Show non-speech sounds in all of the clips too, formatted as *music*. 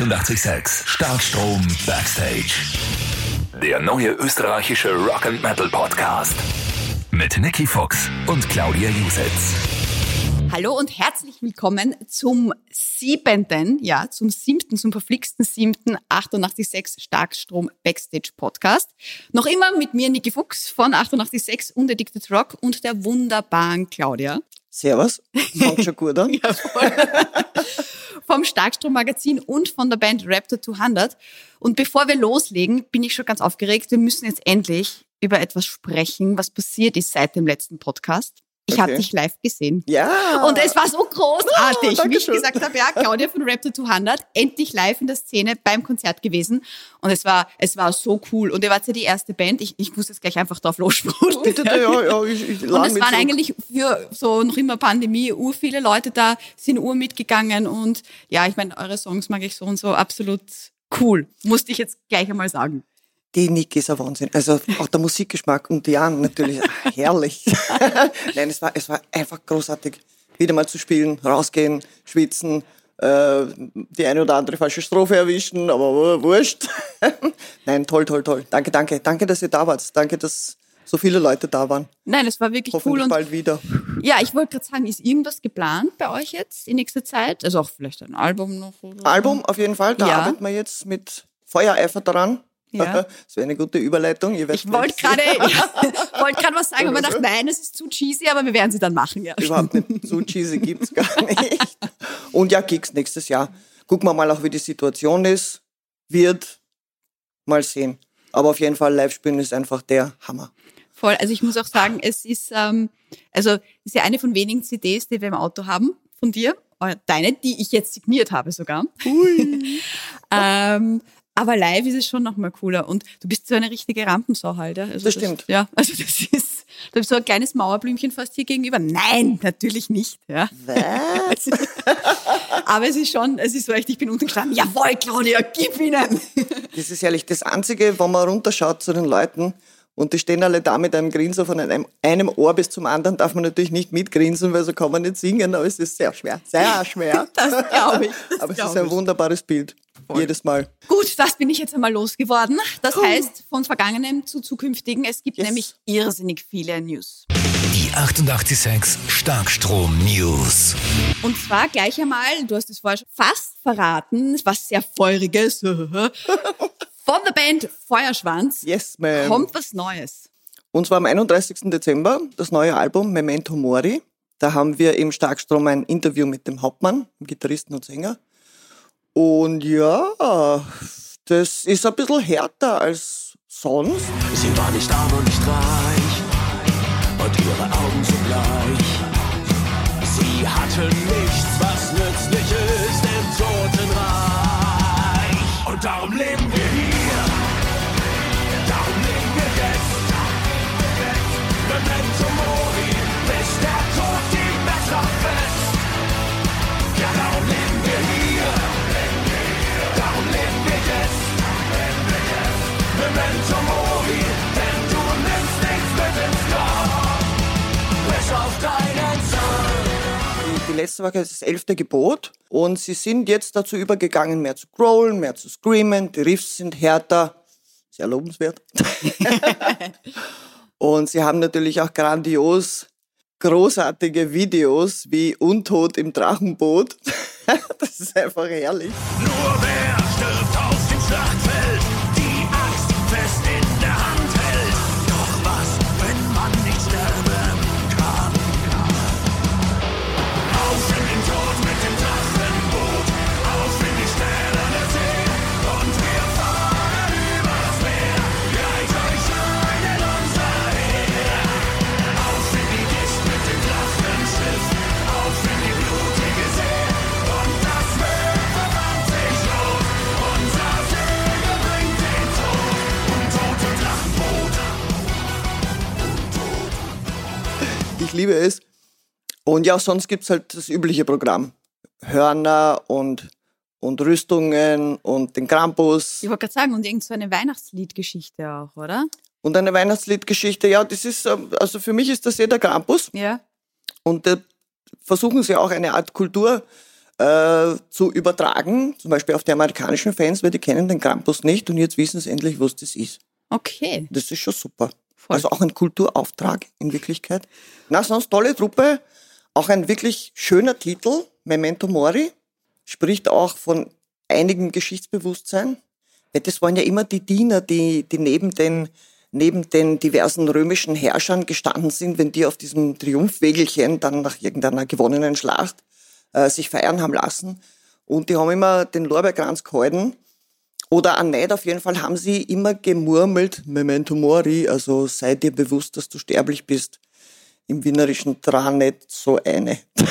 886 Starkstrom Backstage. Der neue österreichische Rock and Metal Podcast mit Nicky Fox und Claudia Jusitz. Hallo und herzlich willkommen zum siebenten, ja, zum siebten, zum verflixten siebten 886 Starkstrom Backstage Podcast. Noch immer mit mir Niki Fuchs von 886 und Addicted Rock und der wunderbaren Claudia. Servus, fängt schon gut an. *laughs* ja, voll. Vom Starkstrom Magazin und von der Band Raptor 200. Und bevor wir loslegen, bin ich schon ganz aufgeregt. Wir müssen jetzt endlich über etwas sprechen, was passiert ist seit dem letzten Podcast. Ich okay. habe dich live gesehen. Ja. Und es war so großartig, oh, wie ich gesagt habe, ja, Claudia von Raptor 200, endlich live in der Szene beim Konzert gewesen. Und es war, es war so cool. Und ihr wart ja die erste Band. Ich, ich muss jetzt gleich einfach drauf lossprudeln. *laughs* Ja, ja, ich, ich Und es waren eigentlich für so noch immer Pandemie ur viele Leute da, sind ur mitgegangen. Und ja, ich meine, eure Songs mag ich so und so absolut cool. Musste ich jetzt gleich einmal sagen. Die Nick ist ein Wahnsinn. Also auch der Musikgeschmack und die Jan natürlich *laughs* herrlich. *laughs* Nein, es war, es war einfach großartig, wieder mal zu spielen, rausgehen, schwitzen, äh, die eine oder andere falsche Strophe erwischen, aber wurscht. *laughs* Nein, toll, toll, toll. Danke, danke. Danke, dass ihr da wart. Danke, dass so viele Leute da waren. Nein, es war wirklich Hoffentlich cool. Und bald wieder. Ja, ich wollte gerade sagen, ist irgendwas geplant bei euch jetzt in nächster Zeit? Also auch vielleicht ein Album noch? Album auf jeden Fall. Da Ja. arbeiten wir jetzt mit Feuereifer daran. Ja. *laughs* Das wäre eine gute Überleitung. Ich wollte gerade ja, *laughs* gerade was sagen, aber dachte, nein, es ist zu cheesy, aber wir werden sie dann machen, ja. Überhaupt nicht. So cheesy gibt's gar *laughs* nicht. Und ja, Gigs nächstes Jahr. Gucken wir mal auch, wie die Situation ist. Wird. Mal sehen. Aber auf jeden Fall, live spielen ist einfach der Hammer. Voll. Also ich muss auch sagen, es ist ähm, also es ist ja eine von wenigen CDs, die wir im Auto haben von dir, Äh, deine, die ich jetzt signiert habe sogar. ähm, aber live ist es schon noch mal cooler und du bist so eine richtige Rampensau halt. Ja? Also Das stimmt. ja, also das ist du bist so ein kleines Mauerblümchen fast hier gegenüber. Nein, natürlich nicht. Ja. Was? *laughs* Aber es ist schon, es ist so echt, ich bin unten gestanden. Jawohl, Claudia, gib ihnen. Das ist ehrlich das Einzige, wenn man runterschaut zu den Leuten und die stehen alle da mit einem Grinsen von einem, einem Ohr bis zum anderen, darf man natürlich nicht mitgrinsen, weil so kann man nicht singen, aber es ist sehr schwer. Sehr *laughs* schwer. Das glaube ich. Das aber es ist ein ich. wunderbares Bild. Jedes Mal. Gut, das bin ich jetzt einmal losgeworden. Das heißt, von Vergangenem zu Zukünftigen. Es gibt Yes. nämlich irrsinnig viele News. Die 886 Starkstrom News. Und zwar gleich einmal, du hast es vorher schon fast verraten, was sehr Feuriges. *laughs* Von der Band Feuerschwanz Yes, ma'am. kommt was Neues. Und zwar am 31. Dezember das neue Album Memento Mori. Da haben wir im Starkstrom ein Interview mit dem Hauptmann, dem Gitarristen und Sänger. Und ja, das ist ein bisschen härter als sonst. Sie war nicht arm und nicht reich und ihre Augen so bleich. Sie hatte Letzte Woche ist das elfte Gebot. Und sie sind jetzt dazu übergegangen, mehr zu growlen, mehr zu screamen. Die Riffs sind härter. Sehr lobenswert. *laughs* und sie haben natürlich auch grandios großartige Videos wie Untot im Drachenboot. *laughs* das ist einfach herrlich. Nur wer stirbt auf dem Schlachtfeld, Ich liebe es. Und ja, sonst gibt's halt das übliche Programm. Hörner und, und Rüstungen und den Krampus Ich wollte gerade sagen, und irgend so eine Weihnachtsliedgeschichte auch, oder? und eine Weihnachtsliedgeschichte. Ja, das ist, ähm, also für mich ist das ja der Krampus. Ja. Und da versuchen sie auch eine Art Kultur äh, zu übertragen, zum Beispiel auf die amerikanischen Fans, weil die kennen den Krampus nicht und jetzt wissen sie endlich, was das ist. Okay. Das ist schon super. Voll. Also auch ein Kulturauftrag in Wirklichkeit. Na, sonst tolle Truppe. Auch ein wirklich schöner Titel, Memento Mori, spricht auch von einigem Geschichtsbewusstsein. Das waren ja immer die Diener, die, die neben den, neben den diversen römischen Herrschern gestanden sind, wenn die auf diesem Triumphwägelchen dann nach irgendeiner gewonnenen Schlacht äh, sich feiern haben lassen. Und die haben immer den Lorbeerkranz gehalten. Oder an Neid auf jeden Fall haben sie immer gemurmelt, Memento Mori, also sei dir bewusst, dass du sterblich bist. Im wienerischen Dran nicht so eine. *laughs*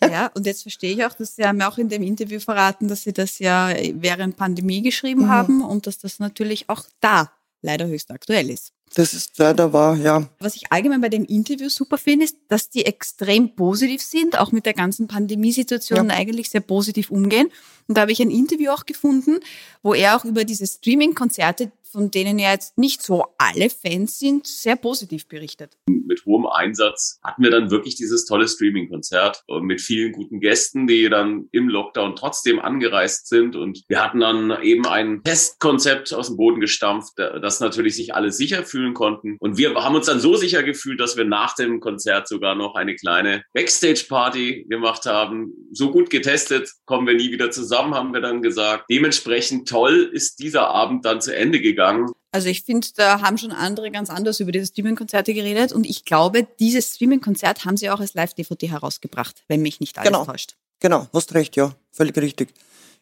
Ja, und jetzt verstehe ich auch, dass Sie haben ja auch in dem Interview verraten, dass Sie das ja während Pandemie geschrieben haben und dass das natürlich auch da leider höchst aktuell ist. Das ist leider wahr, ja. Was ich allgemein bei dem Interview super finde, ist, dass die extrem positiv sind, auch mit der ganzen Pandemiesituation Ja. eigentlich sehr positiv umgehen. Und da habe ich ein Interview auch gefunden, wo er auch über diese Streaming-Konzerte, von denen ja jetzt nicht so alle Fans sind, sehr positiv berichtet. mit hohem Einsatz hatten wir dann wirklich dieses tolle Streaming-Konzert und mit vielen guten Gästen, die dann im Lockdown trotzdem angereist sind. Und wir hatten dann eben ein Testkonzept aus dem Boden gestampft, dass natürlich sich alle sicher fühlen konnten. Und wir haben uns dann so sicher gefühlt, dass wir nach dem Konzert sogar noch eine kleine Backstage-Party gemacht haben. So gut getestet, kommen wir nie wieder zusammen, haben wir dann gesagt. Dementsprechend toll ist dieser Abend dann zu Ende gegangen. Also ich finde, da haben schon andere ganz anders über diese Streaming-Konzerte geredet und ich glaube, dieses Streaming-Konzert haben sie auch als Live-DVD herausgebracht, wenn mich nicht alles Genau. täuscht. Genau, hast recht, ja. Völlig richtig.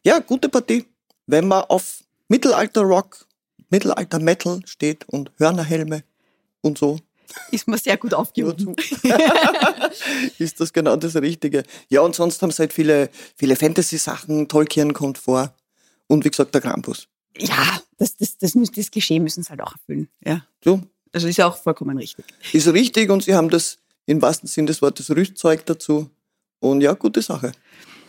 Ja, gute Partie. Wenn man auf Mittelalter-Rock, Mittelalter-Metal steht und Hörnerhelme und so, Ist mir sehr gut aufgehoben. *laughs* ist das genau das Richtige. Ja, und sonst haben sie halt viele, viele Fantasy-Sachen. Tolkien kommt vor. Und wie gesagt, der Krampus. Ja, das, das, das, muss, das Geschehen müssen sie halt auch erfüllen. Ja. So, Also ist ja auch vollkommen richtig. ist richtig und sie haben das im wahrsten Sinn des Wortes Rüstzeug dazu. Und ja, gute Sache.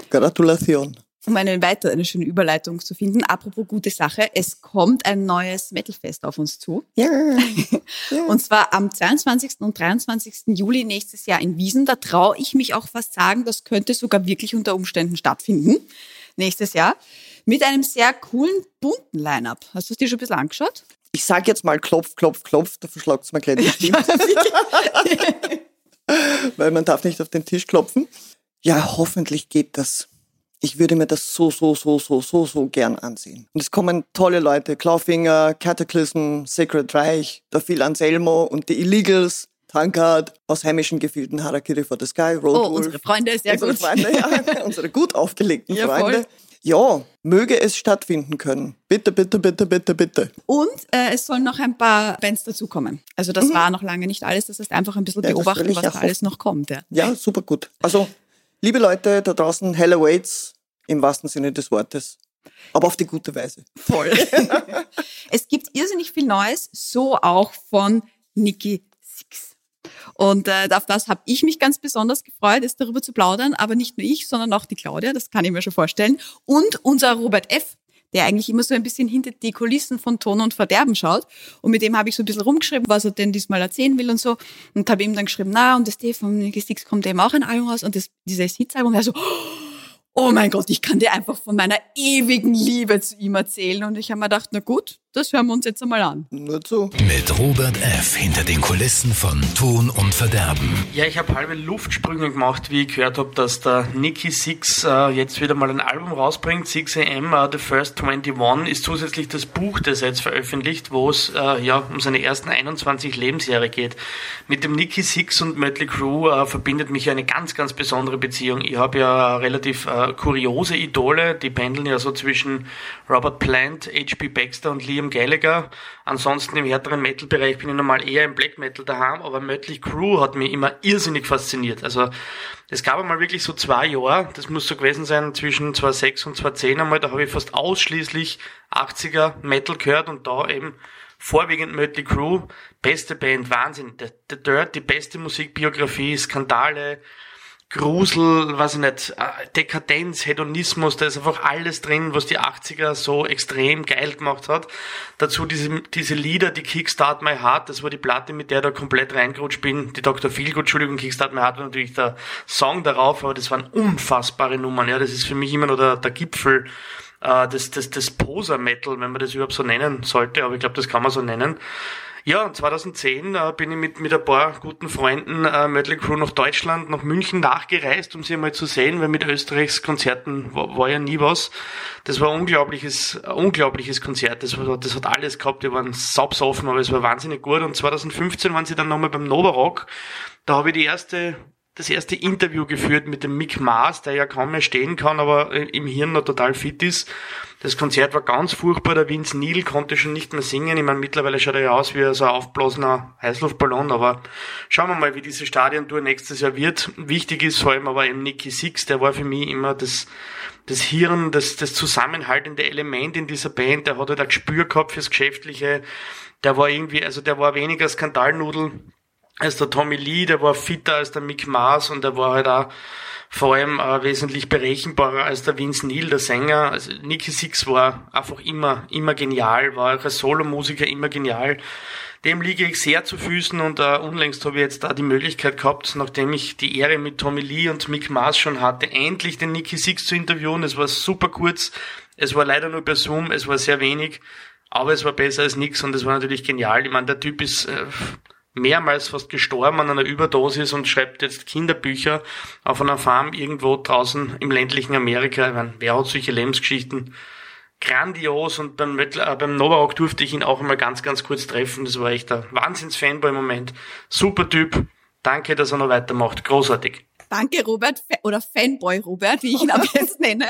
Gratulation. Um eine weitere, eine schöne Überleitung zu finden, apropos gute Sache, es kommt ein neues Metalfest auf uns zu. Ja. *laughs* Und zwar am 22. und 23. Juli nächstes Jahr in Wiesen. Da traue ich mich auch fast sagen, das könnte sogar wirklich unter Umständen stattfinden. *laughs* Nächstes Jahr. Mit einem sehr coolen, bunten Line-Up. Hast du es dir schon ein bisschen angeschaut? Ich sag jetzt mal Klopf, Klopf, Klopf, da verschlagt's mir gleich die *laughs* Stimme. Weil man darf nicht auf den Tisch klopfen. Ja, hoffentlich geht das. Ich würde mir das so, so, so, so, so, so gern ansehen. Und es kommen tolle Leute. Clawfinger, Cataclysm, Sacred Reich, der Phil Anselmo und die Illegals, Tankard, aus heimischen Gefilden Harakiri for the Sky, Road Oh, Wolf. unsere Freunde, sehr unsere gut. Freunde, ja, *laughs* unsere gut aufgelegten Ja, voll. Freunde. Ja, möge es stattfinden können. Bitte, bitte, bitte, bitte, bitte. Und äh, es sollen noch ein paar Bands dazukommen. Also das war noch lange nicht alles. Das heißt einfach ein bisschen Mhm. Ja, beobachten, was da alles noch kommt. Ja. Ja, super gut. Also, liebe Leute da draußen, hell awaits im wahrsten Sinne des Wortes. Aber auf die gute Weise. Voll. *laughs* es gibt irrsinnig viel Neues, so auch von Nikki Six. Und äh, auf das habe ich mich ganz besonders gefreut, ist darüber zu plaudern, aber nicht nur ich, sondern auch die Claudia, das kann ich mir schon vorstellen. Und unser Robert F., der eigentlich immer so ein bisschen hinter die Kulissen von Ton und Verderben schaut. Und mit dem habe ich so ein bisschen rumgeschrieben, was er denn diesmal erzählen will und so. Und habe ihm dann geschrieben, na, und das D von Nikki Six kommt eben auch ein Album raus. Und das, dieses Hits-Album, er so, oh mein Gott, ich kann dir einfach von meiner ewigen Liebe zu ihm erzählen. Und ich habe mir gedacht, na gut, das hören wir uns jetzt einmal an. Nur zu. Mit Robert F. hinter den Kulissen von Ton und Verderben. Ja, ich habe halbe Luftsprünge gemacht, wie ich gehört habe, dass der Nicky Six äh, jetzt wieder mal ein Album rausbringt. 6am, uh, The First 21, ist zusätzlich das Buch, das er jetzt veröffentlicht, wo es äh, ja, um seine ersten 21 Lebensjahre geht. Mit dem Nicky Six und Mötley Crew äh, verbindet mich eine ganz, ganz besondere Beziehung. Ich habe ja relativ äh, kuriose Idole, die pendeln ja so zwischen Robert Plant, H.P. Baxter und Liam Gallagher. Ansonsten im härteren Metal-Bereich bin ich normal eher im Black Metal daheim, aber Mötley Crew hat mich immer irrsinnig fasziniert. Also es gab einmal wirklich so zwei Jahre, das muss so gewesen sein zwischen 2006 und 2010 einmal, da habe ich fast ausschließlich 80er Metal gehört und da eben vorwiegend Mötley Crew, beste Band, Wahnsinn, The, Dirt, die beste Musikbiografie, Skandale, Grusel, weiß ich nicht, äh, Dekadenz, Hedonismus, da ist einfach alles drin, was die 80er so extrem geil gemacht hat. Dazu diese, diese Lieder, die Kickstart My Heart, das war die Platte, mit der da komplett reingerutscht bin. Die Dr. Feelgood, Entschuldigung, Kickstart My Heart war natürlich der Song darauf, aber das waren unfassbare Nummern. Ja, das ist für mich immer noch der, der Gipfel äh, des, des, des Poser-Metal, wenn man das überhaupt so nennen sollte, aber ich glaube, das kann man so nennen. Ja, und 2010 äh, bin ich mit, mit ein paar guten Freunden äh, Mötley Crew nach Deutschland, nach München nachgereist, um sie mal zu sehen, weil mit Österreichs Konzerten war, war ja nie was. Das war ein unglaubliches, ein unglaubliches Konzert. Das, war, das hat alles gehabt, die waren saubsoffen, aber es war wahnsinnig gut. Und 2015 waren sie dann nochmal beim Nova Rock. Da habe ich die erste das erste Interview geführt mit dem Mick Mars, der ja kaum mehr stehen kann, aber äh, im Hirn noch total fit ist. Das Konzert war ganz furchtbar. Der Vince Neil konnte schon nicht mehr singen. Ich meine, mittlerweile schaut er ja aus wie so ein aufblasener Heißluftballon, aber schauen wir mal, wie diese Stadiontour nächstes Jahr wird. Wichtig ist vor allem aber eben Nicky Six, der war für mich immer das, das Hirn, das, das zusammenhaltende Element in dieser Band. Der hat halt ein Gespür gehabt fürs Geschäftliche. Der war irgendwie, also der war weniger Skandalnudel als der Tommy Lee, der war fitter als der Mick Mars und der war halt auch vor allem äh, wesentlich berechenbarer als der Vince Neil, der Sänger. Also Nicky Six war einfach immer, immer genial, war auch als Solomusiker immer genial. Dem liege ich sehr zu Füßen und äh, unlängst habe ich jetzt da die Möglichkeit gehabt, nachdem ich die Ehre mit Tommy Lee und Mick Mars schon hatte, endlich den Nicky Six zu interviewen. Es war super kurz, es war leider nur per Zoom, es war sehr wenig, aber es war besser als nix und es war natürlich genial. Ich meine, der Typ ist äh, mehrmals fast gestorben an einer Überdosis und schreibt jetzt Kinderbücher auf einer Farm irgendwo draußen im ländlichen Amerika. Ich meine, wer hat solche Lebensgeschichten? Grandios und beim, äh, beim Nova Rock durfte ich ihn auch einmal ganz, ganz kurz treffen. Das war echt ein Wahnsinns-Fanboy im Moment. Super Typ. Danke, dass er noch weitermacht. Großartig. Danke, Robert, oder Fanboy Robert, wie ich ihn ab *laughs* jetzt nenne.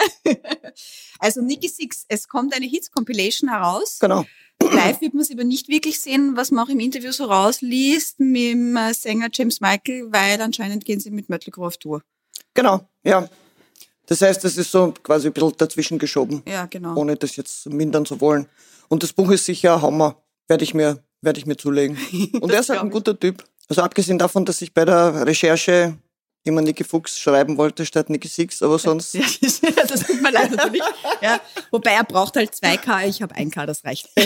Also Nicky Six, es kommt eine Hits-Compilation heraus. Genau. Live wird man es aber nicht wirklich sehen, was man auch im Interview so rausliest mit dem äh, Sänger James Michael, weil anscheinend gehen sie mit Mötley Crüe auf Tour. Genau, ja. Das heißt, das ist so quasi ein bisschen dazwischen geschoben, Ja, genau. ohne das jetzt mindern zu wollen. Und das Buch ist sicher ein Hammer. Werde ich mir, werde ich mir zulegen. *laughs* Und er ist halt ein guter Typ. Also abgesehen davon, dass ich bei der Recherche immer Nicky Fuchs schreiben wollte statt Nicky Six, aber sonst Ja, *laughs* das, tut mir leid natürlich. Ja, wobei er braucht halt 2K, ich habe 1K, das reicht. *laughs*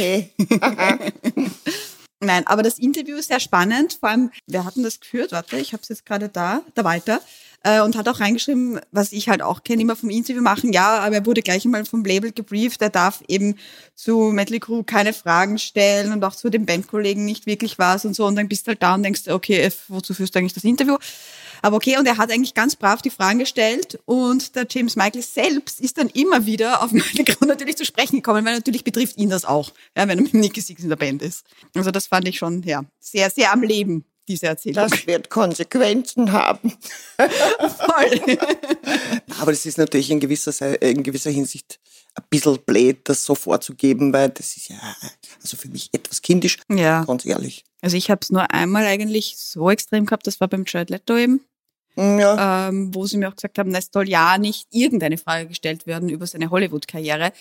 Nein, aber das Interview ist sehr spannend. Vor allem, wir hatten das geführt, warte, ich habe es jetzt gerade da, der Walter, äh, und hat auch reingeschrieben, was ich halt auch kenne, immer vom Interview machen. Ja, aber er wurde gleich einmal vom Label gebrieft, er darf eben zu Metal Crew keine Fragen stellen und auch zu den Bandkollegen nicht wirklich was und so. Und dann bist du halt da und denkst, okay, wozu führst du eigentlich das Interview? Aber okay, und er hat eigentlich ganz brav die Fragen gestellt und der James Michael selbst ist dann immer wieder auf *laughs* Mötley Crüe natürlich zu sprechen gekommen, weil natürlich betrifft ihn das auch, ja, wenn er mit Nicky Six in der Band ist. Also das fand ich schon, ja, sehr, sehr am Leben, diese Erzählung. das wird Konsequenzen haben. *laughs* Voll. *laughs* Aber es ist natürlich in gewisser, in gewisser Hinsicht ein bisschen blöd, das so vorzugeben, weil das ist ja also für mich etwas kindisch, ja, ganz ehrlich. also ich habe es nur einmal eigentlich so extrem gehabt, das war beim Jared Leto eben, Ja, ähm, wo sie mir auch gesagt haben, es soll ja nicht irgendeine Frage gestellt werden über seine Hollywood-Karriere.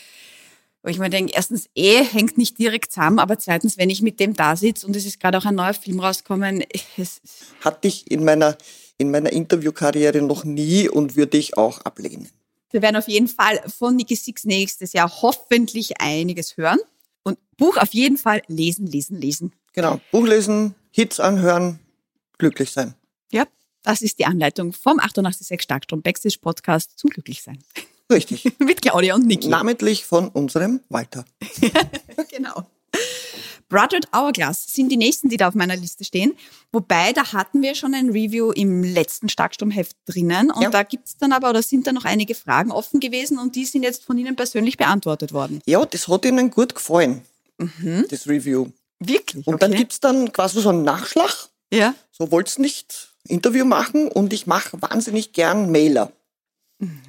Wo ich mir denke, erstens, eh, hängt nicht direkt zusammen, aber zweitens, wenn ich mit dem da sitze und es ist gerade auch ein neuer Film rausgekommen, *laughs* hatte ich in meiner, in meiner Interviewkarriere noch nie und würde ich auch ablehnen. wir werden auf jeden Fall von Nicky Six nächstes Jahr hoffentlich einiges hören. Und Buch auf jeden Fall lesen, lesen, lesen. Genau, Buch lesen, Hits anhören, glücklich sein. Ja, das ist die Anleitung vom 886 Starkstrom Backstage Podcast zum Glücklichsein. Richtig. *laughs* Mit Claudia und Niki. Namentlich von unserem Walter. *laughs* genau. Brothered Hourglass sind die nächsten, die da auf meiner Liste stehen. Wobei, da hatten wir schon ein Review im letzten Starkstromheft drinnen. Und Ja. da gibt's dann aber, oder sind da noch einige Fragen offen gewesen und die sind jetzt von Ihnen persönlich beantwortet worden. Ja, das hat ihnen gut gefallen, das Review. Wirklich? Und dann gibt's dann quasi so einen Nachschlag. ja. So wollt's nicht Interview machen und ich mache wahnsinnig gern Mailer.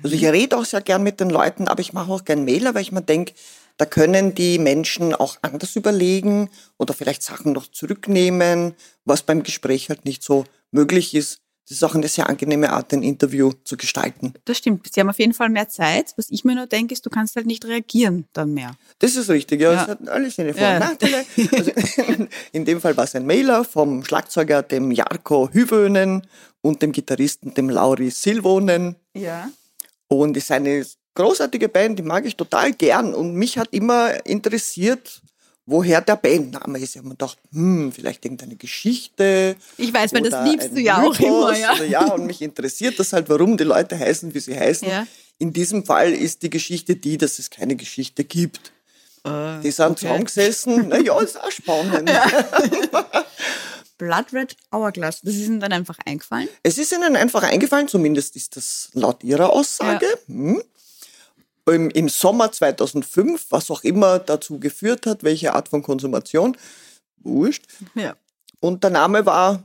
Also ich rede auch sehr gern mit den Leuten, aber ich mache auch gern Mailer, weil ich mir denke, da können die Menschen auch anders überlegen oder vielleicht Sachen noch zurücknehmen, was beim Gespräch halt nicht so möglich ist. Das ist auch eine sehr angenehme Art, ein Interview zu gestalten. Das stimmt. Sie haben auf jeden Fall mehr Zeit. Was ich mir nur denke, ist, du kannst halt nicht reagieren dann mehr. Das ist richtig, ja. Ja. Es hat alles seine Vor- Ja. und Nachteile. Also, *laughs* in dem Fall war es ein Mailer vom Schlagzeuger, dem Jarko Hübönen. und dem Gitarristen, dem Lauri Silvonen. Ja. Und ist eine großartige Band, die mag ich total gern. Und mich hat immer interessiert, woher der Bandname ist. Ich habe mir gedacht, hm, vielleicht irgendeine Geschichte. Ich weiß, weil das liebst du ja auch Mythos immer, ja. Oder ja, und mich interessiert das halt, warum die Leute heißen, wie sie heißen. Ja. In diesem Fall ist die Geschichte die, dass es keine Geschichte gibt. Äh, Die sind zusammengesessen. Na ja, ist auch spannend. *laughs* Blood Red Hourglass, das ist ihnen dann einfach eingefallen. Es ist ihnen einfach eingefallen, zumindest ist das laut ihrer Aussage. Hm. Im, Im Sommer 2005, was auch immer dazu geführt hat, welche Art von Konsumation, wurscht. Ja. Und der Name war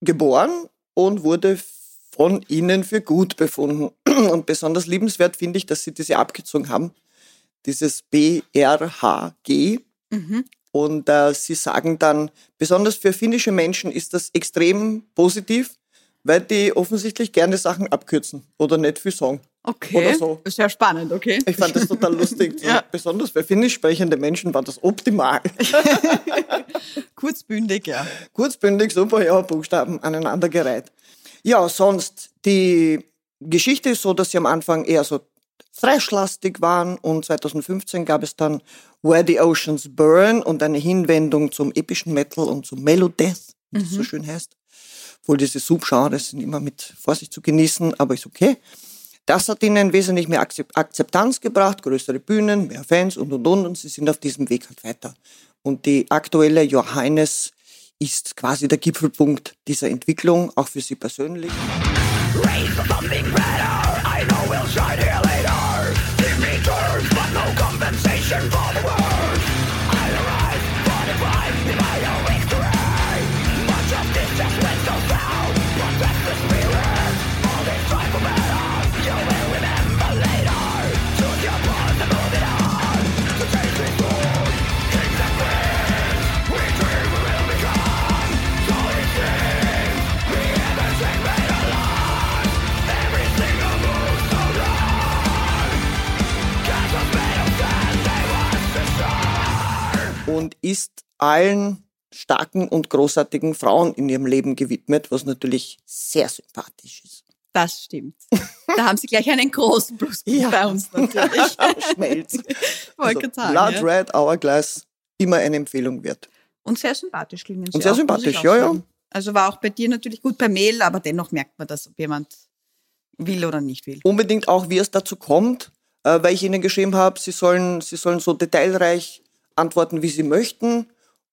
geboren und wurde von ihnen für gut befunden. *clears throat* Und besonders liebenswert finde ich, dass sie diese abgezogen haben, dieses BRHG. Und äh, sie sagen dann, besonders für finnische Menschen ist das extrem positiv, weil die offensichtlich gerne Sachen abkürzen oder nicht viel sagen. Okay. Oder so. Sehr spannend, okay. Ich fand das total lustig. *laughs* Ja. Besonders für finnisch sprechende Menschen war das optimal. *laughs* Kurzbündig, ja. Kurzbündig, super, ja, Buchstaben aneinandergereiht. Ja, sonst, die Geschichte ist so, dass sie am Anfang eher so thrashlastig waren und 2015 gab es dann Where the Oceans Burn und eine Hinwendung zum epischen Metal und zum Melodeath, wie das so schön heißt. Obwohl diese Subgenres sind immer mit Vorsicht zu genießen, aber ist okay. Das hat ihnen wesentlich mehr Akzep- Akzeptanz gebracht, größere Bühnen, mehr Fans und und und und sie sind auf diesem Weg halt weiter. Und die aktuelle Johannes ist quasi der Gipfelpunkt dieser Entwicklung, auch für sie persönlich. und allen starken und großartigen Frauen in ihrem Leben gewidmet, was natürlich sehr sympathisch ist. Das stimmt. Da haben sie gleich einen großen Pluspunkt Ja. bei uns natürlich. *laughs* Schmelz. *laughs* Also, sagen, Blood ja. Red Hourglass immer eine Empfehlung wert. Und sehr sympathisch klingen sie Und sehr auch, sympathisch, ja, ja. Also war auch bei dir natürlich gut per Mail, aber dennoch merkt man das, ob jemand will oder nicht will. Unbedingt auch, wie es dazu kommt, äh, weil ich ihnen geschrieben habe, sie sollen, sie sollen so detailreich antworten, wie sie möchten.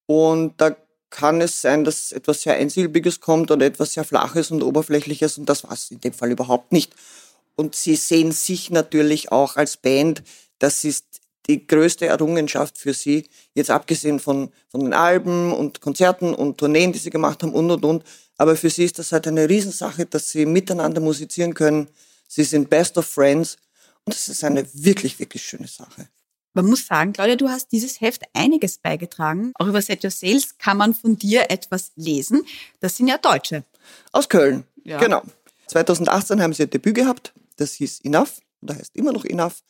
Und da kann es sein, dass etwas sehr Einsilbiges kommt oder etwas sehr Flaches und Oberflächliches und das war es in dem Fall überhaupt nicht. Und sie sehen sich natürlich auch als Band, das ist die größte Errungenschaft für sie, jetzt abgesehen von, von den Alben und Konzerten und Tourneen, die sie gemacht haben und und und. Aber für sie ist das halt eine Riesensache, dass sie miteinander musizieren können. Sie sind Best of Friends und das ist eine wirklich, wirklich schöne Sache. Man muss sagen, Claudia, du hast dieses Heft einiges beigetragen. Auch über Set Your Sales kann man von dir etwas lesen. Das sind ja Deutsche. Aus Köln. Ja. Genau. 2018 haben sie ein Debüt gehabt. Das hieß Enough. Oder heißt immer noch Enough.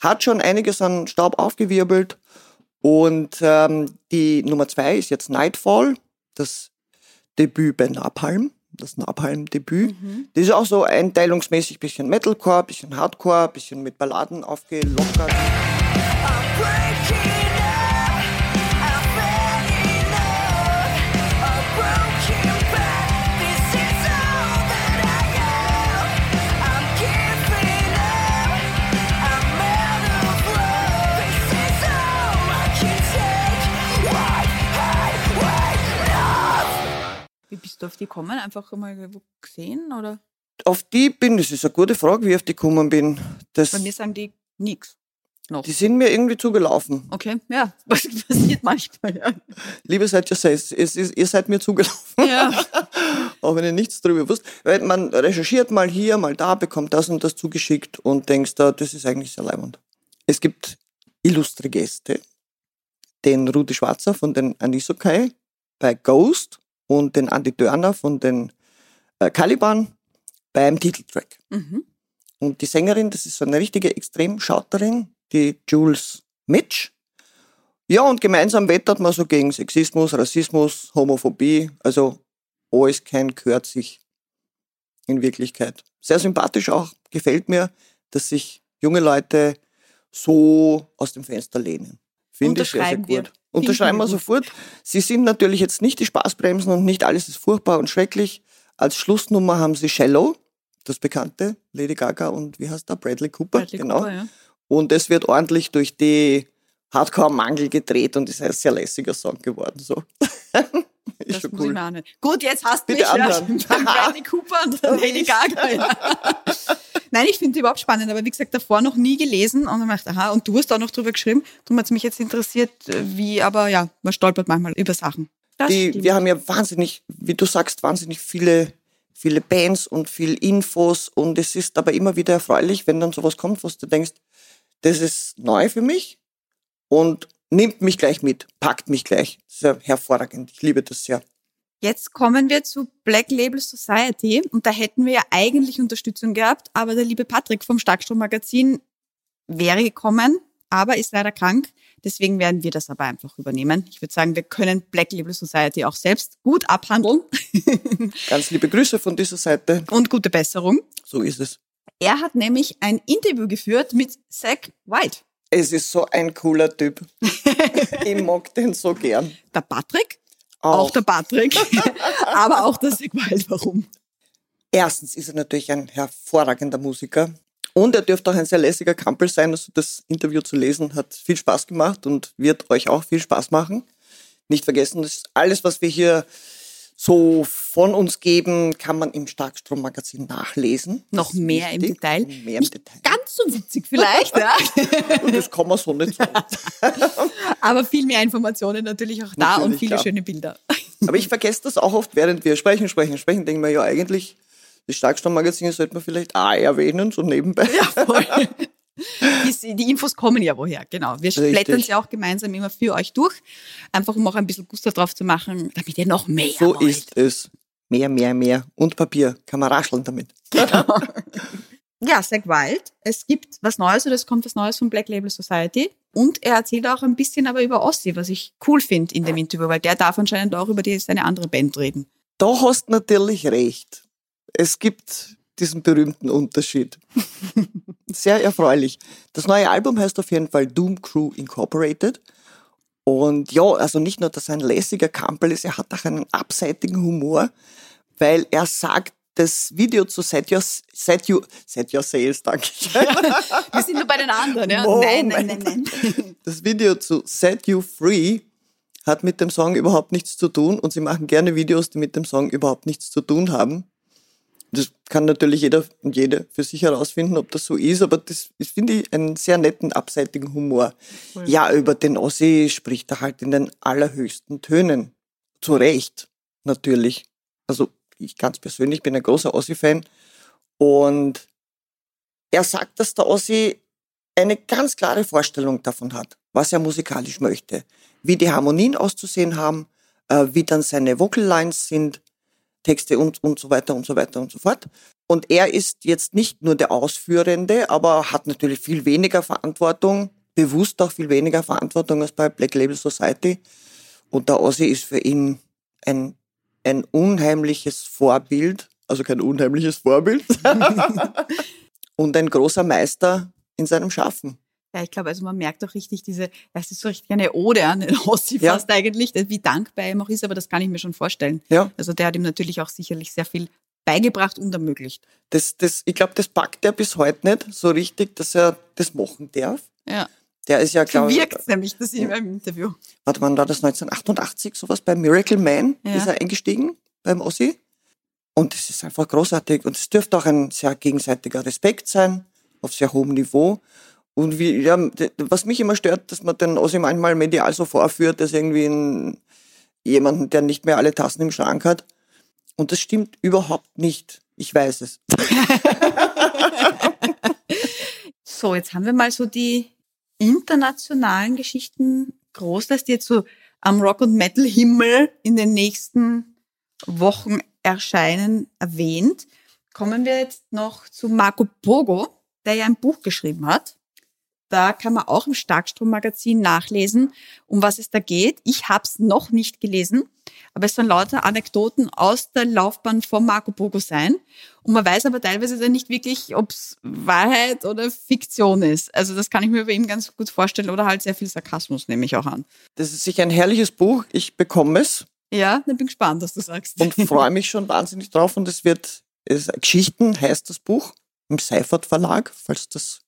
Hat schon einiges an Staub aufgewirbelt. Und ähm, die Nummer zwei ist jetzt Nightfall. Das Debüt bei Napalm. Das Napalm-Debüt. Das ist auch so einteilungsmäßig bisschen Metalcore, bisschen Hardcore, bisschen mit Balladen aufgelockert. Wie bist du auf die gekommen? Einfach mal gesehen? Oder? Auf die bin, das ist eine gute Frage, wie ich auf die gekommen bin. Das, Bei mir sagen die nix. Noch. die sind mir irgendwie zugelaufen. Okay, ja, *laughs* was passiert manchmal. Ja. Liebe seid ihr selbst, ihr seid mir zugelaufen, ja. *laughs* auch wenn ihr nichts darüber wusst. Weil man recherchiert mal hier, mal da, bekommt das und das zugeschickt und denkst da, das ist eigentlich sehr leibend. Es gibt illustre Gäste, den Rudi Schwarzer von den Anisokai bei Ghost und den Andy Dörner von den äh, Caliban beim Titeltrack. Mhm. Und die Sängerin, das ist so eine richtige Extremschauterin, die Jules Mitch. Ja, und gemeinsam wettert man so gegen Sexismus, Rassismus, Homophobie, also alles kein gehört sich in Wirklichkeit. Sehr sympathisch auch, gefällt mir, dass sich junge Leute so aus dem Fenster lehnen. Finde ich sehr, sehr wir. gut. Unterschreiben wir sofort. Sie sind natürlich jetzt nicht die Spaßbremsen und nicht alles ist furchtbar und schrecklich. Als Schlussnummer haben sie Shallow, das bekannte, Lady Gaga und wie heißt der? Bradley Cooper. Bradley genau. Cooper, ja. Und es wird ordentlich durch die Hardcore-Mangel gedreht und ist ein sehr lässiger Song geworden. So. *laughs* ist Das schon muss ich cool. Gut, jetzt hast du mich. Ja, anhören. beim *laughs* Bradley Cooper und *laughs* dann Lady Gaga. Ja. Nein, ich finde die überhaupt spannend, aber wie gesagt, davor noch nie gelesen und dann dachte aha, und du hast auch noch drüber geschrieben. Darum hat es mich jetzt interessiert, wie, aber ja, man stolpert manchmal über Sachen. Die, wir haben ja wahnsinnig, wie du sagst, wahnsinnig viele, viele Bands und viel Infos und es ist aber immer wieder erfreulich, wenn dann sowas kommt, was du denkst, das ist neu für mich und nimmt mich gleich mit, packt mich gleich. Das ist ja hervorragend. Ich liebe das sehr. Jetzt kommen wir zu Black Label Society und da hätten wir ja eigentlich Unterstützung gehabt, aber der liebe Patrick vom Starkstrom Magazin wäre gekommen, aber ist leider krank. Deswegen werden wir das aber einfach übernehmen. Ich würde sagen, wir können Black Label Society auch selbst gut abhandeln Ganz liebe Grüße von dieser Seite. und gute Besserung. So ist es. Er hat nämlich ein Interview geführt mit Zach White. Es ist so ein cooler Typ. *laughs* ich mag den so gern. Der Patrick, auch, der Patrick, *laughs* aber auch der Zach White. Warum? Erstens ist er natürlich ein hervorragender Musiker. Und er dürfte auch ein sehr lässiger Kampel sein. Also das Interview zu lesen hat viel Spaß gemacht und wird euch auch viel Spaß machen. Nicht vergessen, dass alles, was wir hier so von uns geben, kann man im Starkstrom-Magazin nachlesen. Noch mehr im. Detail. Mehr im Nicht Detail. ganz so witzig vielleicht, ja. *laughs* Und das kann man so nicht sagen. *laughs* aber viel mehr Informationen natürlich auch da und viele klar. schöne Bilder. *laughs* Aber ich vergesse das auch oft, während wir sprechen, sprechen, sprechen, denken wir ja eigentlich, das Starkstrom-Magazin sollte man vielleicht auch erwähnen, so nebenbei. Voll. Die, die Infos kommen ja woher, genau. Wir Richtig. blättern sie auch gemeinsam immer für euch durch, einfach um auch ein bisschen Guster drauf zu machen, damit ihr noch mehr So wollt. ist es. Mehr, mehr, mehr. Und Papier. Kann man rascheln damit. *laughs* *laughs* Ja, Zach Wild. Es gibt was Neues oder es kommt was Neues von Black Label Society. Und er erzählt auch ein bisschen aber über Ossi, was ich cool finde in dem Interview, weil der darf anscheinend auch über die, seine andere Band reden. Da hast natürlich recht. Es gibt diesen berühmten Unterschied. *laughs* Sehr erfreulich. Das neue Album heißt auf jeden Fall Doom Crew Incorporated. Und ja, also nicht nur, dass er ein lässiger Kampel ist, er hat auch einen abseitigen Humor, weil er sagt, das Video zu Set Your, Set You, Set Your Sales, danke. *laughs* Wir sind nur bei den anderen, ja? Nein, nein, nein, nein. *laughs* Das Video zu Set You Free hat mit dem Song überhaupt nichts zu tun und sie machen gerne Videos, die mit dem Song überhaupt nichts zu tun haben. Das kann natürlich jeder und jede für sich herausfinden, ob das so ist, aber das ist, finde ich, einen sehr netten, abseitigen Humor. Ja, über den Ossi spricht er halt in den allerhöchsten Tönen. Zu Recht, natürlich. Also ich ganz persönlich bin ein großer Ossi-Fan und er sagt, dass der Ossi eine ganz klare Vorstellung davon hat, was er musikalisch möchte, wie die Harmonien auszusehen haben, äh, wie dann seine Vocal Lines sind, Texte und, und so weiter und so weiter und so fort. Und er ist jetzt nicht nur der Ausführende, aber hat natürlich viel weniger Verantwortung, bewusst auch viel weniger Verantwortung als bei Black Label Society. Und der Ossi ist für ihn ein, ein unheimliches Vorbild, also kein unheimliches Vorbild, *laughs* und ein großer Meister in seinem Schaffen. Ja, ich glaube, also man merkt auch richtig diese, es ist so richtig eine Ode an den Ossi Ja. fast eigentlich, wie dankbar er ihm auch ist, aber das kann ich mir schon vorstellen. Ja. Also der hat ihm natürlich auch sicherlich sehr viel beigebracht und ermöglicht. Das, das, ich glaube, das packt er bis heute nicht so richtig, dass er das machen darf. Ja. Der ist ja, glaube wirkt es nämlich, das in meinem Interview. warte, wann war das 1988, sowas bei Miracle Man Ja. ist er eingestiegen beim Ossi. Und es ist einfach großartig. Und es dürfte auch ein sehr gegenseitiger Respekt sein, auf sehr hohem Niveau. Und wie, ja, was mich immer stört, dass man den Ossi manchmal medial so vorführt, als irgendwie ein, jemanden, der nicht mehr alle Tassen im Schrank hat. Und das stimmt überhaupt nicht. Ich weiß es. *laughs* So, jetzt haben wir mal so die internationalen Geschichten groß, dass die jetzt so am Rock- und Metal-Himmel in den nächsten Wochen erscheinen, erwähnt. Kommen wir jetzt noch zu Marco Pogo, der ja ein Buch geschrieben hat. Da kann man auch im Starkstrom-Magazin nachlesen, um was es da geht. Ich habe es noch nicht gelesen, aber es sollen lauter Anekdoten aus der Laufbahn von Marco Pogo sein. Und man weiß aber teilweise dann nicht wirklich, ob es Wahrheit oder Fiktion ist. Also das kann ich mir bei ihm ganz gut vorstellen oder halt sehr viel Sarkasmus nehme ich auch an. Das ist sicher ein herrliches Buch. Ich bekomme es Ja, dann bin gespannt, was du sagst. und freue mich schon wahnsinnig drauf. Und es wird, es, Geschichten heißt das Buch im Seifert Verlag, falls das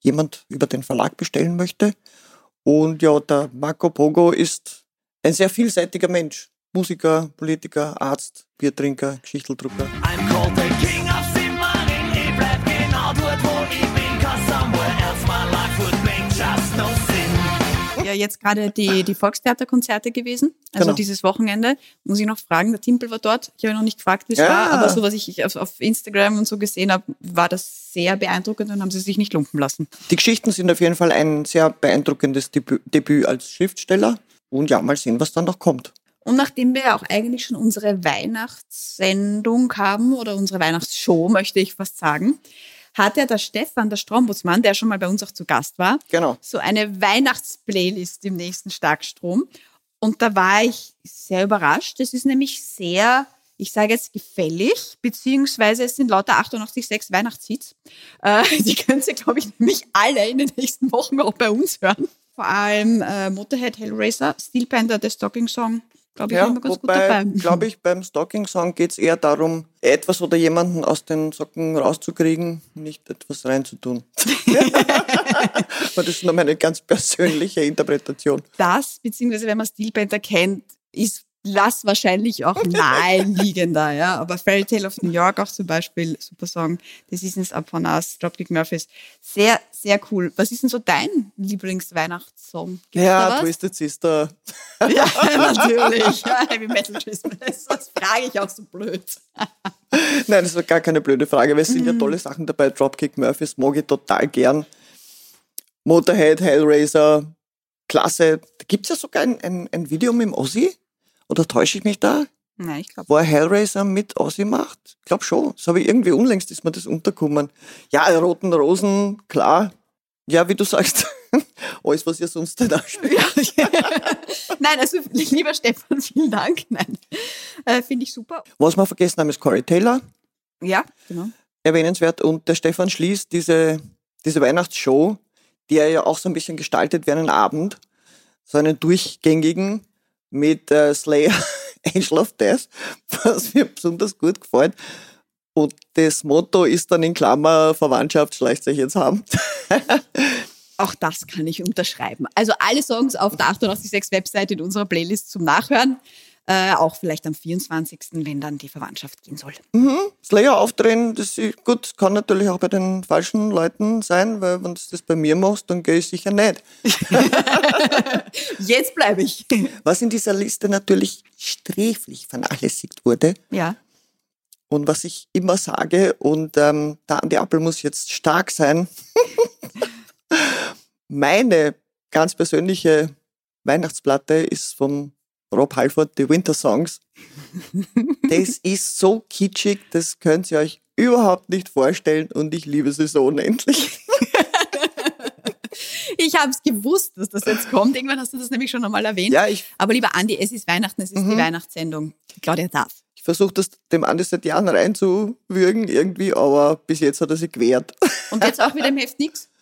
jemand über den Verlag bestellen möchte. Und ja, der Marco Pogo ist ein sehr vielseitiger Mensch. Musiker, Politiker, Arzt, Biertrinker, Geschichteldrucker. I'm called the king of jetzt gerade die, die Volkstheaterkonzerte gewesen, also Genau. dieses Wochenende. Muss ich noch fragen, der Timpel war dort. Ich habe noch nicht gefragt, wie es Ja. war, aber so was ich auf, auf Instagram und so gesehen habe, war das sehr beeindruckend und haben sie sich nicht lumpen lassen. Die Geschichten sind auf jeden Fall ein sehr beeindruckendes Debüt, Debüt als Schriftsteller. Und ja, mal sehen, was dann noch kommt. Und nachdem wir ja auch eigentlich schon unsere Weihnachtssendung haben oder unsere Weihnachtsshow, möchte ich fast sagen, hat ja der Stefan, der Strombudsmann, der schon mal bei uns auch zu Gast war, Genau. so eine Weihnachtsplaylist im nächsten Starkstrom. Und da war ich sehr überrascht. Es ist nämlich sehr, ich sage jetzt gefällig, beziehungsweise es sind lauter 88,6 Weihnachtshits. Äh, *laughs* die können Sie, glaube ich, nämlich alle in den nächsten Wochen auch bei uns hören. Vor allem äh, Motorhead, Hellraiser, Steel Panther, der Stocking Song, glaube ich, Ja, immer ganz gut wobei, dabei. glaube ich, beim Stalking-Song geht es eher darum, etwas oder jemanden aus den Socken rauszukriegen, nicht etwas reinzutun. *laughs* Das ist nur meine ganz persönliche Interpretation. das, beziehungsweise wenn man Steel Panther kennt, ist das wahrscheinlich auch *laughs* naheliegender, ja. Aber Fairy Tale of New York auch zum Beispiel, super Song, The Seasons Upon Us, Dropkick Murphys, sehr, sehr cool. Was ist denn so dein Lieblingsweihnachtssong? Ja? Twisted Sister. *laughs* Ja, natürlich. Ja, *laughs* Heavy Metal Christmas. Das frage ich auch so blöd. Nein, das war gar keine blöde Frage, weil es sind Mhm. ja tolle Sachen dabei. Dropkick Murphys mag ich total gern. Motorhead, Hellraiser, klasse. Da gibt es ja sogar ein, ein, ein Video mit dem Ozzy. Oder täusche ich mich da? Nein, ich glaube. wo er Hellraiser mit Ozzy macht? Ich glaube schon. Das habe ich irgendwie unlängst ist mir das unterkommen. Ja, Roten Rosen, klar. Ja, wie du sagst, *laughs* alles, was ihr sonst da spielt. Ja. *laughs* Nein, also lieber Stefan, vielen Dank. Nein, äh, finde ich super. Was wir vergessen haben, ist Corey Taylor, Ja, genau. erwähnenswert. Und der Stefan schließt diese, diese Weihnachtsshow, die er ja auch so ein bisschen gestaltet wie einen Abend, so einen durchgängigen mit äh, Slayer, Angel of Death, was mir besonders gut gefällt. Und das Motto ist dann in Klammer, Verwandtschaft schleicht sich jetzt haben. *laughs* Auch das kann ich unterschreiben. Also alle Songs auf der 886 Webseite in unserer Playlist zum Nachhören. Äh, auch vielleicht am 24., wenn dann die Verwandtschaft gehen soll. Slayer aufdrehen, das ist gut, kann natürlich auch bei den falschen Leuten sein, weil wenn du das bei mir machst, dann gehe ich sicher nicht. *laughs* Jetzt bleibe ich. Was in dieser Liste natürlich sträflich vernachlässigt wurde Ja. und was ich immer sage, und ähm, der Andi Appel muss jetzt stark sein, *laughs* meine ganz persönliche Weihnachtsplatte ist von Rob Halford, die Winter Songs. *laughs* Das ist so kitschig, das könnt ihr euch überhaupt nicht vorstellen und ich liebe sie so unendlich. *laughs* Ich habe es gewusst, dass das jetzt kommt. Irgendwann hast du das nämlich schon einmal erwähnt. Ja, ich, Aber lieber Andi, es ist Weihnachten, es ist die Weihnachtssendung. Claudia darf. ich versuche das dem Andi seit Jahren reinzuwürgen irgendwie, aber bis jetzt hat er sich gewehrt. Und jetzt auch wieder im Heft nix? *laughs*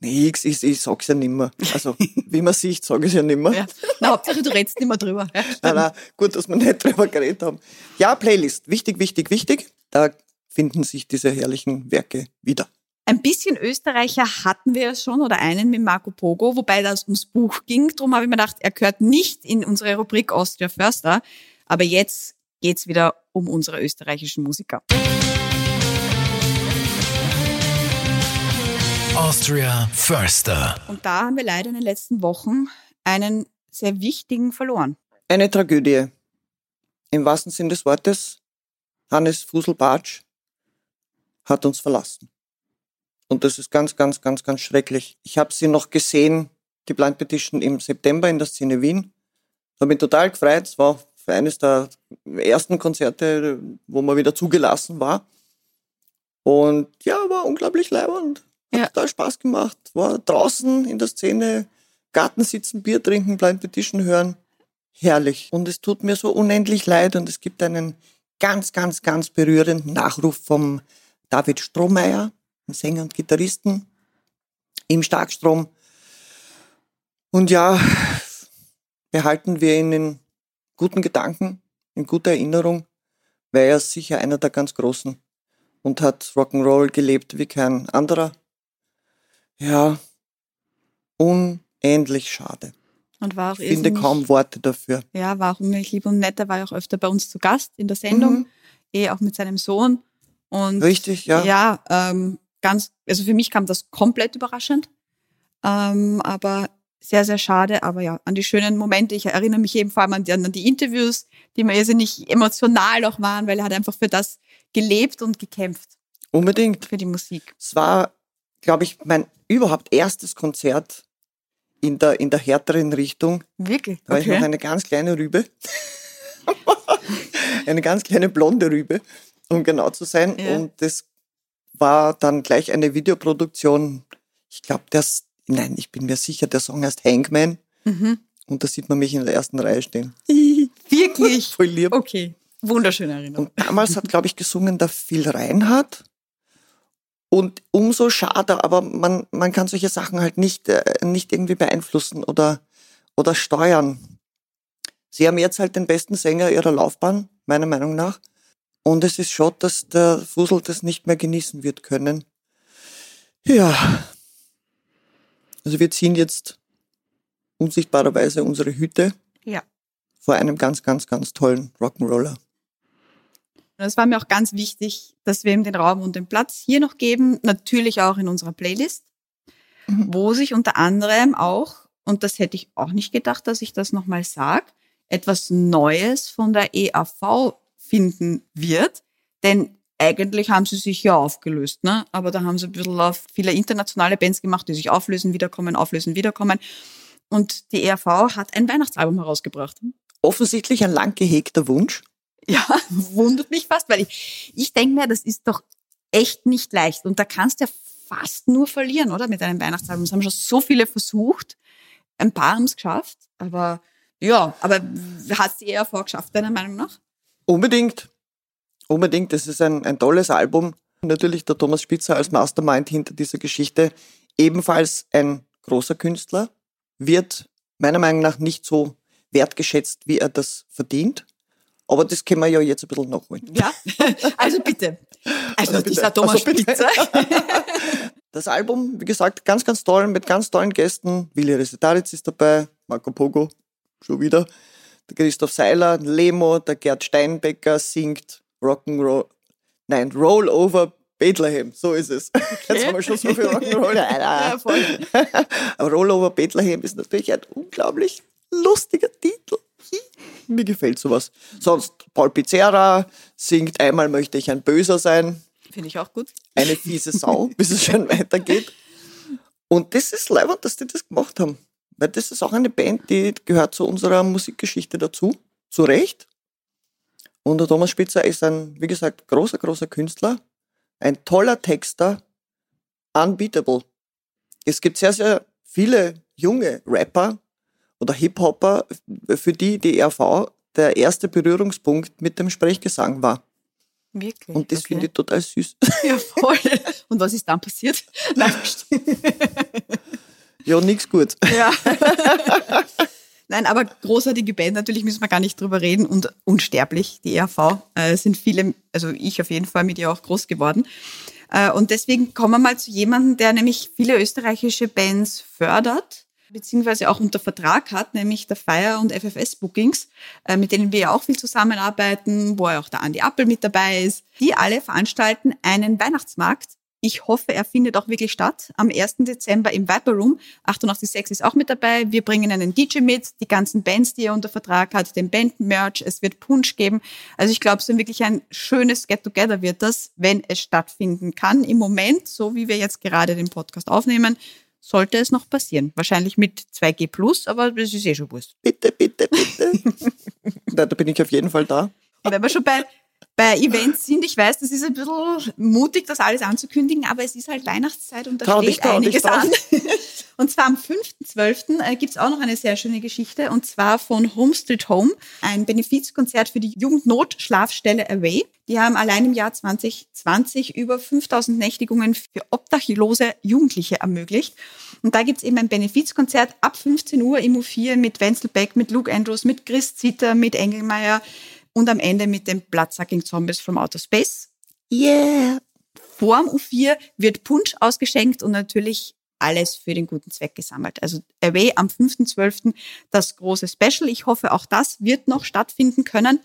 Nix, ich, ich sag's ja nimmer. Also, wie man sieht, sage ich ja nimmer. Ja. Na, Hauptsache du redest nicht mehr drüber. Ja, Nein, nein, gut, dass wir nicht drüber geredet haben. Ja, Playlist. Wichtig, wichtig, wichtig. Da finden sich diese herrlichen Werke wieder. Ein bisschen Österreicher hatten wir schon oder einen mit Marco Pogo, wobei das ums Buch ging. Darum habe ich mir gedacht, er gehört nicht in unsere Rubrik Austria Förster. Aber jetzt geht's wieder um unsere österreichischen Musiker. Austria Förster. Und da haben wir leider in den letzten Wochen einen sehr wichtigen verloren. Eine Tragödie. Im wahrsten Sinn des Wortes, Hannes Fusel-Bartsch hat uns verlassen. Und das ist ganz, ganz, ganz, ganz schrecklich. Ich habe sie noch gesehen, die Blind Petition im September in der Szene Wien. Da bin ich total gefreut. Es war für eines der ersten Konzerte, wo man wieder zugelassen war. Und ja, war unglaublich leibend. Hat Ja. total Spaß gemacht. War draußen in der Szene, Garten sitzen, Bier trinken, Blind Petition hören. herrlich. Und es tut mir so unendlich leid und es gibt einen ganz, ganz, ganz berührenden Nachruf vom David Strohmeier, einem Sänger und Gitarristen im Starkstrom. Und ja, behalten wir ihn in guten Gedanken, in guter Erinnerung, weil er ist sicher einer der ganz Großen und hat Rock'n'Roll gelebt wie kein anderer. Ja, unendlich schade. Und war auch Ich finde kaum Worte dafür. Ja, war auch unheimlich lieb und nett. Er war ja auch öfter bei uns zu Gast in der Sendung, Mhm. eh auch mit seinem Sohn. Und Richtig, ja. Ja, ähm, ganz, also für mich kam das komplett überraschend. Ähm, aber sehr, sehr schade. Aber ja, an die schönen Momente. Ich erinnere mich eben vor allem an die, an die Interviews, die mir irrsinnig emotional auch waren, weil er hat einfach für das gelebt und gekämpft, Unbedingt. für die Musik. Es war, glaube ich, mein überhaupt erstes Konzert in der, in der härteren Richtung. Wirklich? Da war ich noch eine ganz kleine Rübe. *laughs* eine ganz kleine blonde Rübe, um genau zu sein. Ja. Und das war dann gleich eine Videoproduktion. Ich glaube, das, nein, ich bin mir sicher, der Song heißt Hangman. Mhm. Und da sieht man mich in der ersten Reihe stehen. *laughs* Wirklich? Voll lieb. Okay. Wunderschöne Erinnerung. Und damals hat, glaube ich, gesungen der Phil Reinhardt. Und umso schade, aber man, man kann solche Sachen halt nicht, äh, nicht irgendwie beeinflussen oder, oder steuern. Sie haben jetzt halt den besten Sänger ihrer Laufbahn, meiner Meinung nach. Und es ist schon, dass der Fusel das nicht mehr genießen wird können. Ja. Also wir ziehen jetzt unsichtbarerweise unsere Hüte Ja. vor einem ganz, ganz, ganz tollen Rock'n'Roller. Und es war mir auch ganz wichtig, dass wir ihm den Raum und den Platz hier noch geben, natürlich auch in unserer Playlist, wo sich unter anderem auch, und das hätte ich auch nicht gedacht, dass ich das nochmal sage, etwas Neues von der EAV finden wird. Denn eigentlich haben sie sich ja aufgelöst, ne? Aber da haben sie ein bisschen auf viele internationale Bands gemacht, die sich auflösen, wiederkommen, auflösen, wiederkommen. Und die EAV hat ein Weihnachtsalbum herausgebracht. Offensichtlich ein lang gehegter Wunsch. *laughs* Ja, wundert mich fast, weil ich, ich denke mir, das ist doch echt nicht leicht. Und da kannst du ja fast nur verlieren, oder? Mit einem Weihnachtsalbum. Das haben schon so viele versucht. Ein paar haben es geschafft. Aber ja, aber hat sie eher vorgeschafft, deiner Meinung nach? Unbedingt. Unbedingt. Das ist ein, ein tolles Album. Natürlich der Thomas Spitzer als Mastermind hinter dieser Geschichte. Ebenfalls ein großer Künstler. Wird meiner Meinung nach nicht so wertgeschätzt, wie er das verdient. Aber das können wir ja jetzt ein bisschen nachholen. Ja, also bitte. Also, Also bitte. dieser Thomas Also. Spitzer. *laughs* Das Album, wie gesagt, ganz, ganz toll, mit ganz tollen Gästen. Willi Resetaritz ist dabei, Marco Pogo, schon wieder. Der Christoph Seiler, Lemo, der Gerd Steinbecker singt Rock'n'Roll, nein, Roll Over Bethlehem, so ist es. *laughs* Jetzt haben wir schon so viel Rock'n'Roll. Ja, voll. *laughs* Aber Roll Over Bethlehem ist natürlich ein unglaublich lustiger Titel. Mir gefällt sowas. Sonst Paul Pizzerra singt Einmal möchte ich ein Böser sein Finde ich auch gut. eine fiese Sau, *laughs* bis es schon weitergeht. Und das ist leibend, dass die das gemacht haben. Weil das ist auch eine Band, die gehört zu unserer Musikgeschichte dazu. Zu Recht. Und der Thomas Spitzer ist ein, wie gesagt, großer, großer Künstler. Ein toller Texter. Unbeatable. Es gibt sehr, sehr viele junge Rapper oder Hip-Hopper, für die die RV der erste Berührungspunkt mit dem Sprechgesang war. Wirklich. Und das okay. finde ich total süß. *laughs* Ja, voll. *laughs* Und was ist dann passiert? *laughs* Nein, Ja, nix gut. Ja. Nein, aber großartige Band, natürlich müssen wir gar nicht drüber reden und unsterblich, die ERV, äh, sind viele, also ich auf jeden Fall mit ihr auch groß geworden. Äh, und deswegen kommen wir mal zu jemandem, der nämlich viele österreichische Bands fördert, beziehungsweise auch unter Vertrag hat, nämlich der Fire und FFS Bookings, äh, mit denen wir ja auch viel zusammenarbeiten, wo ja auch der Andi Appel mit dabei ist. Die alle veranstalten einen Weihnachtsmarkt ich hoffe, er findet auch wirklich statt. Am 1. Dezember im Viper Room. 886 ist auch mit dabei. Wir bringen einen DJ mit, die ganzen Bands, die er unter Vertrag hat, den Band-Merch. Es wird Punsch geben. Also ich glaube, so wirklich ein schönes Get-Together wird das, wenn es stattfinden kann. Im Moment, so wie wir jetzt gerade den Podcast aufnehmen, sollte es noch passieren. Wahrscheinlich mit 2G Plus, aber das ist eh schon Wurst. Bitte, bitte, bitte. *laughs* Na, da bin ich auf jeden Fall da. Und wenn wir schon bei, bei Events sind, ich weiß, das ist ein bisschen mutig, das alles anzukündigen, aber es ist halt Weihnachtszeit und da Trau dich, steht trau dich, einiges trau an. Und zwar am 5.12. äh, gibt's auch noch eine sehr schöne Geschichte und zwar von Home Street Home, ein Benefizkonzert für die Jugendnotschlafstelle Away. Die haben allein im Jahr 2020 über 5000 Nächtigungen für obdachlose Jugendliche ermöglicht. Und da gibt's eben ein Benefizkonzert ab 15 Uhr im U4 mit Wenzel Beck, mit Luke Andrews, mit Chris Zitter, mit Engelmeier und am Ende mit den Bloodsucking Zombies from Outer Space. Yeah. Vorm U4 wird Punsch ausgeschenkt und natürlich alles für den guten Zweck gesammelt. Also Away am 5.12. das große Special. Ich hoffe, auch das wird noch stattfinden können.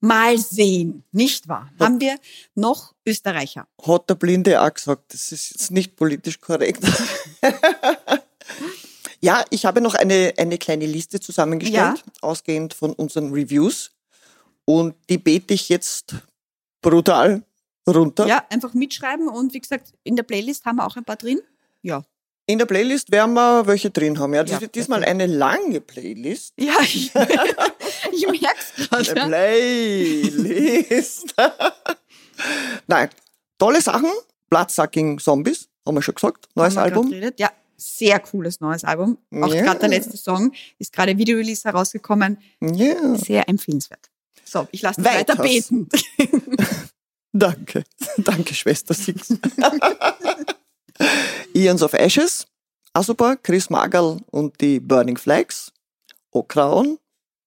Mal sehen, nicht wahr? Haben wir noch Österreicher? Hat der Blinde auch gesagt, das ist jetzt nicht politisch korrekt. *laughs* ja, ich habe noch eine, eine kleine Liste zusammengestellt, ausgehend von unseren Reviews. Und die bete ich jetzt brutal runter. Ja, einfach mitschreiben und wie gesagt, in der Playlist haben wir auch ein paar drin. Ja. In der Playlist werden wir welche drin haben. Ja, das Ja, wird diesmal eine lange Playlist. Ja, *laughs* ich, ich merk's Eine gerade. Playlist. *laughs* Nein, tolle Sachen. Bloodsucking Zombies, haben wir schon gesagt. Neues Album. geredet. Ja, sehr cooles neues Album. Auch Ja. gerade der letzte Song ist gerade Video-Release herausgekommen. Ja, Sehr empfehlenswert. So, ich lasse dich weiter beten. *laughs* danke. Danke, Schwester Six. *laughs* Ions of Ashes, super. Chris Magerl und die Burning Flags. Okraon,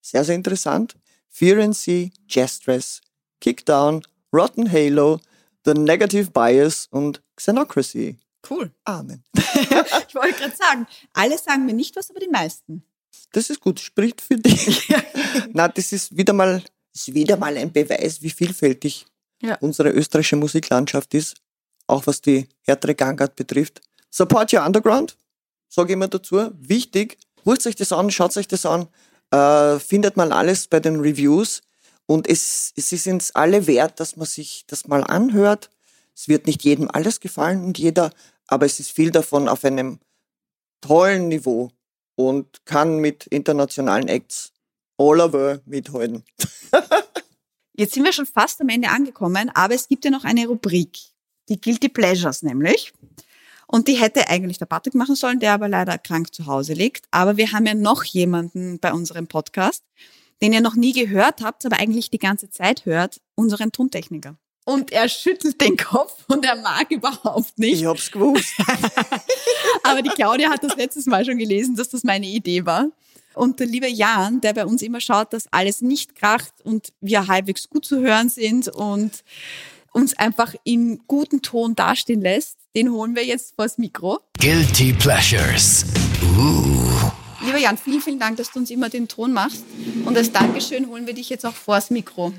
sehr, sehr interessant. Fear and Sea, Jazz Dress, Kickdown, Rotten Halo, The Negative Bias und Xenocracy. Cool. Amen. *laughs* Ich wollte gerade sagen, alle sagen mir nicht was, aber die meisten. Das ist gut, spricht für dich. Na, das ist wieder mal, ist wieder mal ein Beweis, wie vielfältig Ja. unsere österreichische Musiklandschaft ist, auch was die härtere Gangart betrifft. Support your Underground, sage ich immer dazu. Wichtig, holt euch das an, schaut euch das an, äh, findet mal alles bei den Reviews und es, es ist uns alle wert, dass man sich das mal anhört. Es wird nicht jedem alles gefallen und jeder, aber es ist viel davon auf einem tollen Niveau und kann mit internationalen Acts all over mithalten. *laughs* Jetzt sind wir schon fast am Ende angekommen, aber es gibt ja noch eine Rubrik, die Guilty Pleasures nämlich. Und die hätte eigentlich der Patrick machen sollen, der aber leider krank zu Hause liegt. Aber wir haben ja noch jemanden bei unserem Podcast, den ihr noch nie gehört habt, aber eigentlich die ganze Zeit hört, unseren Tontechniker. Und er schüttelt den Kopf und er mag überhaupt nicht. Ich hab's gewusst. *laughs* Aber die Claudia hat das letztes Mal schon gelesen, dass das meine Idee war. Und der liebe Jan, der bei uns immer schaut, dass alles nicht kracht und wir halbwegs gut zu hören sind und uns einfach in guten Ton dastehen lässt, den holen wir jetzt vors Mikro. Guilty Pleasures. Lieber Jan, vielen, vielen Dank, dass du uns immer den Ton machst. Und als Dankeschön holen wir dich jetzt auch vors Mikro.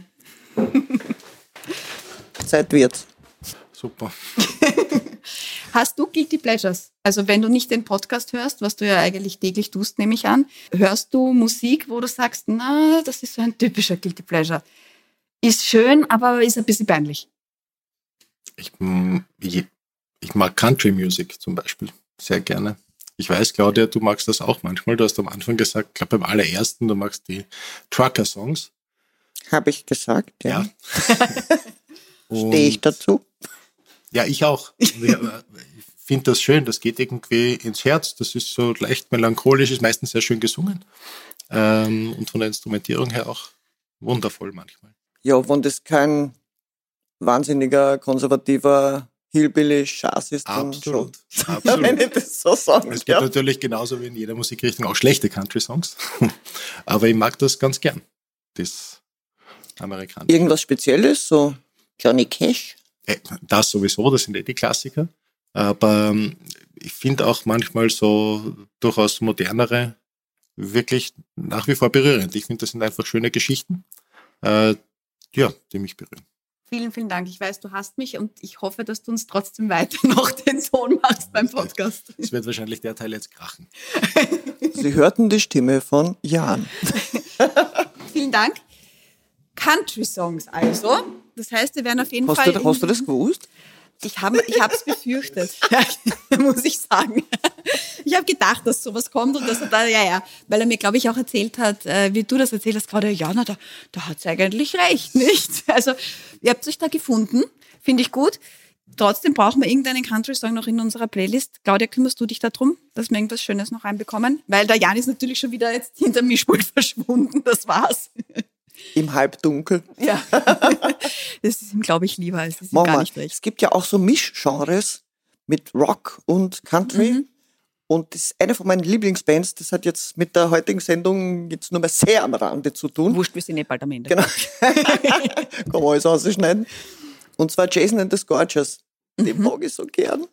Zeit wird's. Super. *laughs* Hast du Guilty Pleasures? Also wenn du nicht den Podcast hörst, was du ja eigentlich täglich tust, nehme ich an, hörst du Musik, wo du sagst, na, das ist so ein typischer Guilty Pleasure. Ist schön, aber ist ein bisschen peinlich. Ich, mm, ich, ich mag Country Music zum Beispiel sehr gerne. Ich weiß, Claudia, du magst das auch manchmal. Du hast am Anfang gesagt, ich glaube beim allerersten, du magst die Trucker-Songs. Habe ich gesagt, ja. *laughs* Und- Stehe ich dazu? Ja, ich auch. *laughs* Ich äh, ich finde das schön, das geht irgendwie ins Herz. Das ist so leicht melancholisch, ist meistens sehr schön gesungen. Ähm, und von der Instrumentierung her auch wundervoll manchmal. Ja, wenn das kein wahnsinniger, konservativer Hillbilly-Schaß ist, dann Absolut. schon. *laughs* Absolut. Wenn ich das so sagen Es gibt darf. natürlich genauso wie in jeder Musikrichtung auch schlechte Country-Songs. *laughs* Aber ich mag das ganz gern. Das amerikanische. Irgendwas Spezielles, so Johnny Cash. Äh, Das sowieso, das sind eh die Klassiker. Aber ähm, ich finde auch manchmal so durchaus modernere wirklich nach wie vor berührend. Ich finde, das sind einfach schöne Geschichten, äh, ja, die mich berühren. Vielen, vielen Dank. Ich weiß, du hast mich und ich hoffe, dass du uns trotzdem weiter *laughs* noch den Ton machst beim Podcast. Es wird wahrscheinlich der Teil jetzt krachen. *laughs* Sie hörten die Stimme von Jan. *laughs* Vielen Dank. Country Songs also. Das heißt, wir werden auf jeden Hast Fall. du, hast du das gewusst? Ich habe ich es befürchtet, *laughs* *laughs* muss ich sagen. Ich habe gedacht, dass sowas kommt und dass er da, ja, ja, weil er mir, glaube ich, auch erzählt hat, äh, wie du das erzählt hast, gerade, ja, na, da, da hat eigentlich recht, *laughs* nicht? Also, ihr habt euch da gefunden, finde ich gut. Trotzdem brauchen wir irgendeinen Country-Song noch in unserer Playlist. Claudia, kümmerst du dich darum, dass wir irgendwas Schönes noch reinbekommen? Weil der Jan ist natürlich schon wieder jetzt hinter Mischpult verschwunden. Das war's. Im Halbdunkel. Ja. *laughs* Das ist ihm, glaube ich, lieber. Es ist ihm Mach gar nicht recht. Es gibt ja auch so Mischgenres mit Rock und Country. Mhm. Und das ist eine von meinen Lieblingsbands. Das hat jetzt mit der heutigen Sendung jetzt nur mal sehr am Rande zu tun. Wurscht, wir sind eh bald am Ende. Genau. *laughs* Kann man alles ausschneiden. Und zwar Jason and the Scorchers. Den Mhm. mag ich so gern.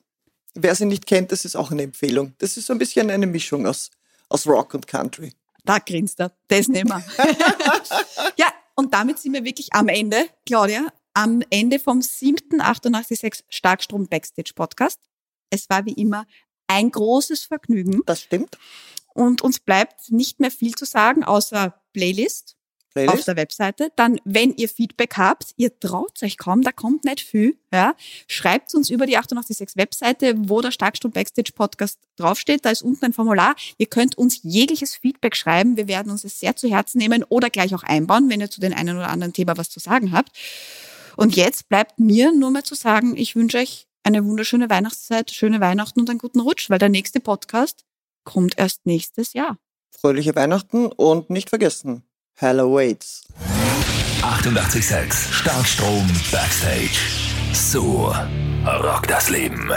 Wer sie nicht kennt, das ist auch eine Empfehlung. Das ist so ein bisschen eine Mischung aus, aus Rock und Country. Da grinst er. Das nehmen wir. *laughs* ja, und damit sind wir wirklich am Ende, Claudia, am Ende vom siebten 886 Starkstrom Backstage Podcast. Es war wie immer ein großes Vergnügen Das stimmt. und uns bleibt nicht mehr viel zu sagen, außer Playlist auf Playlist. der Webseite. Dann, wenn ihr Feedback habt, ihr traut euch kaum, da kommt nicht viel, ja, schreibt uns über die 886 Webseite, wo der Starkstrom Backstage Podcast draufsteht. Da ist unten ein Formular. Ihr könnt uns jegliches Feedback schreiben. Wir werden uns es sehr zu Herzen nehmen oder gleich auch einbauen, wenn ihr zu den einen oder anderen Thema was zu sagen habt. Und jetzt bleibt mir nur mehr zu sagen, ich wünsche euch eine wunderschöne Weihnachtszeit, schöne Weihnachten und einen guten Rutsch, weil der nächste Podcast kommt erst nächstes Jahr. Fröhliche Weihnachten und nicht vergessen, Hello waits. 886 Starkstrom Backstage. So rockt das Leben.